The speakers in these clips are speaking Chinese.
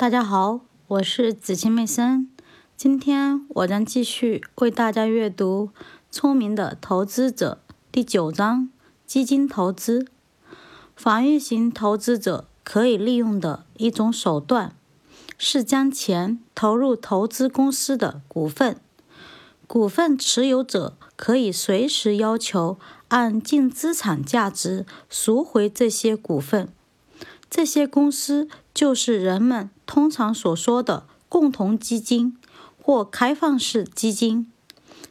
大家好，我是子清妹森。今天我将继续为大家阅读《聪明的投资者》第九章：基金投资。防御型投资者可以利用的一种手段是将钱投入投资公司的股份。股份持有者可以随时要求按净资产价值赎回这些股份。这些公司就是人们通常所说的共同基金或开放式基金。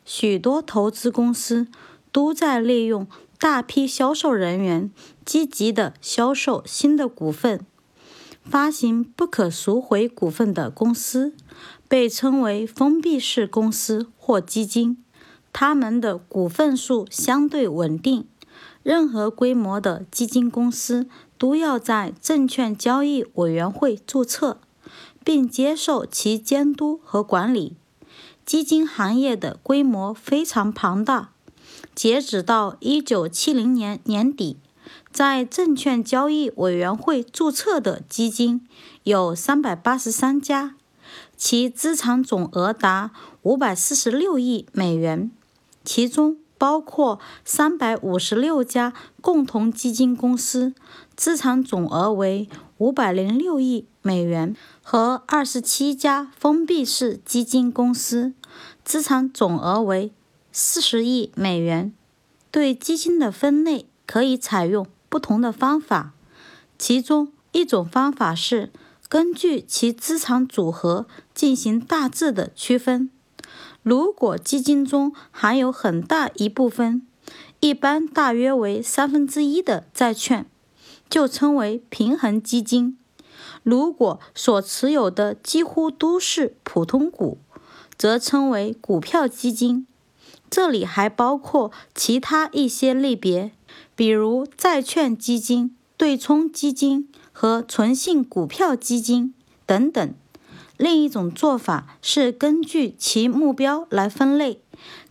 许多投资公司都在利用大批销售人员积极地销售新的股份。发行不可赎回股份的公司被称为封闭式公司或基金，它们的股份数相对稳定。任何规模的基金公司都要在证券交易委员会注册，并接受其监督和管理。基金行业的规模非常庞大，截止到1970年年底，在证券交易委员会注册的基金有383家，其资产总额达546亿美元，其中。包括三百五十六家共同基金公司，资产总额为五百零六亿美元，和二十七家封闭式基金公司，资产总额为四十亿美元。对基金的分类可以采用不同的方法，其中一种方法是根据其资产组合进行大致的区分。如果基金中含有很大一部分，一般大约为三分之一的债券，就称为平衡基金；如果所持有的几乎都是普通股，则称为股票基金。这里还包括其他一些类别，比如债券基金、对冲基金和纯性股票基金等等。另一种做法是根据其目标来分类，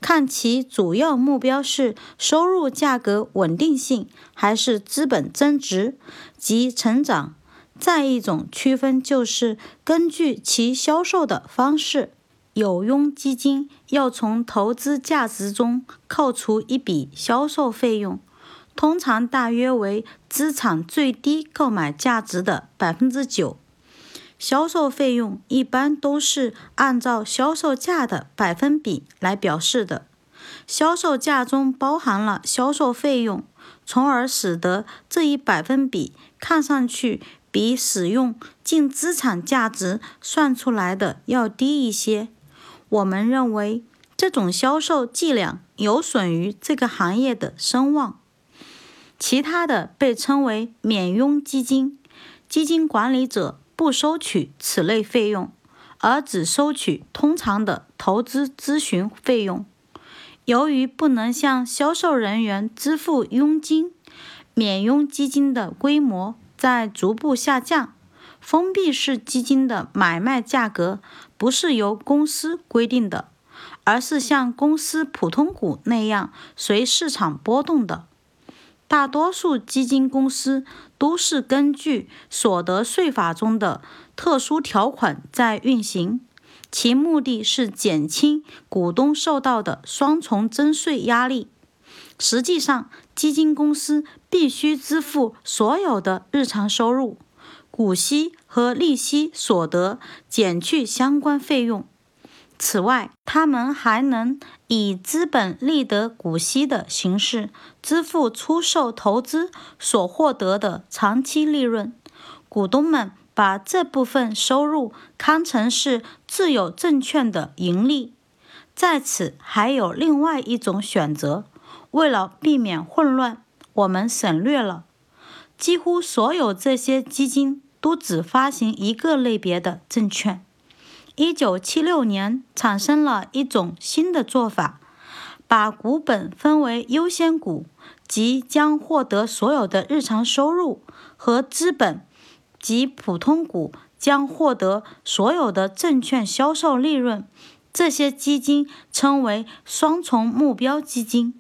看其主要目标是收入价格稳定性还是资本增值及成长。再一种区分就是根据其销售的方式。有佣基金要从投资价值中扣除一笔销售费用，通常大约为资产最低购买价值的百分之九。销售费用一般都是按照销售价的百分比来表示的，销售价中包含了销售费用，从而使得这一百分比看上去比使用净资产价值算出来的要低一些。我们认为这种销售伎俩有损于这个行业的声望。其他的被称为免佣基金，基金管理者。不收取此类费用，而只收取通常的投资咨询费用。由于不能向销售人员支付佣金，免佣基金的规模在逐步下降。封闭式基金的买卖价格不是由公司规定的，而是像公司普通股那样随市场波动的。大多数基金公司都是根据所得税法中的特殊条款在运行，其目的是减轻股东受到的双重征税压力。实际上，基金公司必须支付所有的日常收入、股息和利息所得，减去相关费用。此外，他们还能以资本利得股息的形式支付出售投资所获得的长期利润。股东们把这部分收入看成是自有证券的盈利。在此还有另外一种选择。为了避免混乱，我们省略了。几乎所有这些基金都只发行一个类别的证券。一九七六年产生了一种新的做法，把股本分为优先股，即将获得所有的日常收入，和资本，即普通股将获得所有的证券销售利润。这些基金称为双重目标基金。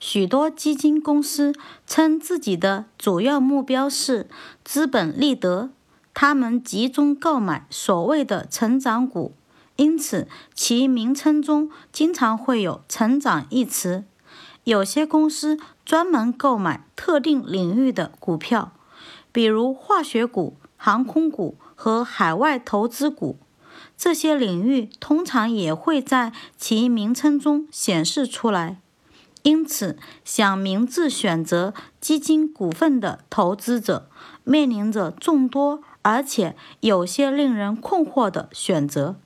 许多基金公司称自己的主要目标是资本利得。他们集中购买所谓的成长股，因此其名称中经常会有“成长”一词。有些公司专门购买特定领域的股票，比如化学股、航空股和海外投资股。这些领域通常也会在其名称中显示出来。因此，想明智选择基金股份的投资者，面临着众多而且有些令人困惑的选择。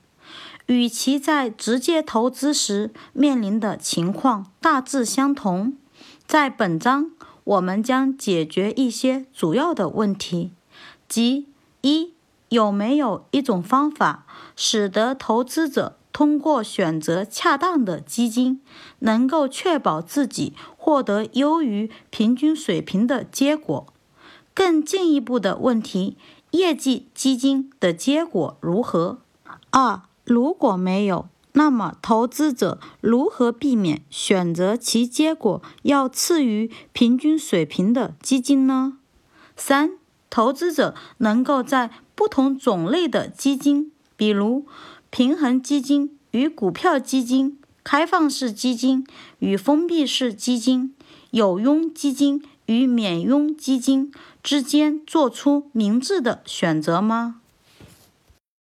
与其在直接投资时面临的情况大致相同，在本章我们将解决一些主要的问题，即一有没有一种方法使得投资者通过选择恰当的基金，能够确保自己获得优于平均水平的结果？更进一步的问题，业绩基金的结果如何？二如果没有，那么投资者如何避免选择其结果要次于平均水平的基金呢？三、投资者能够在不同种类的基金，比如平衡基金与股票基金、开放式基金与封闭式基金、有佣基金与免佣基金之间做出明智的选择吗？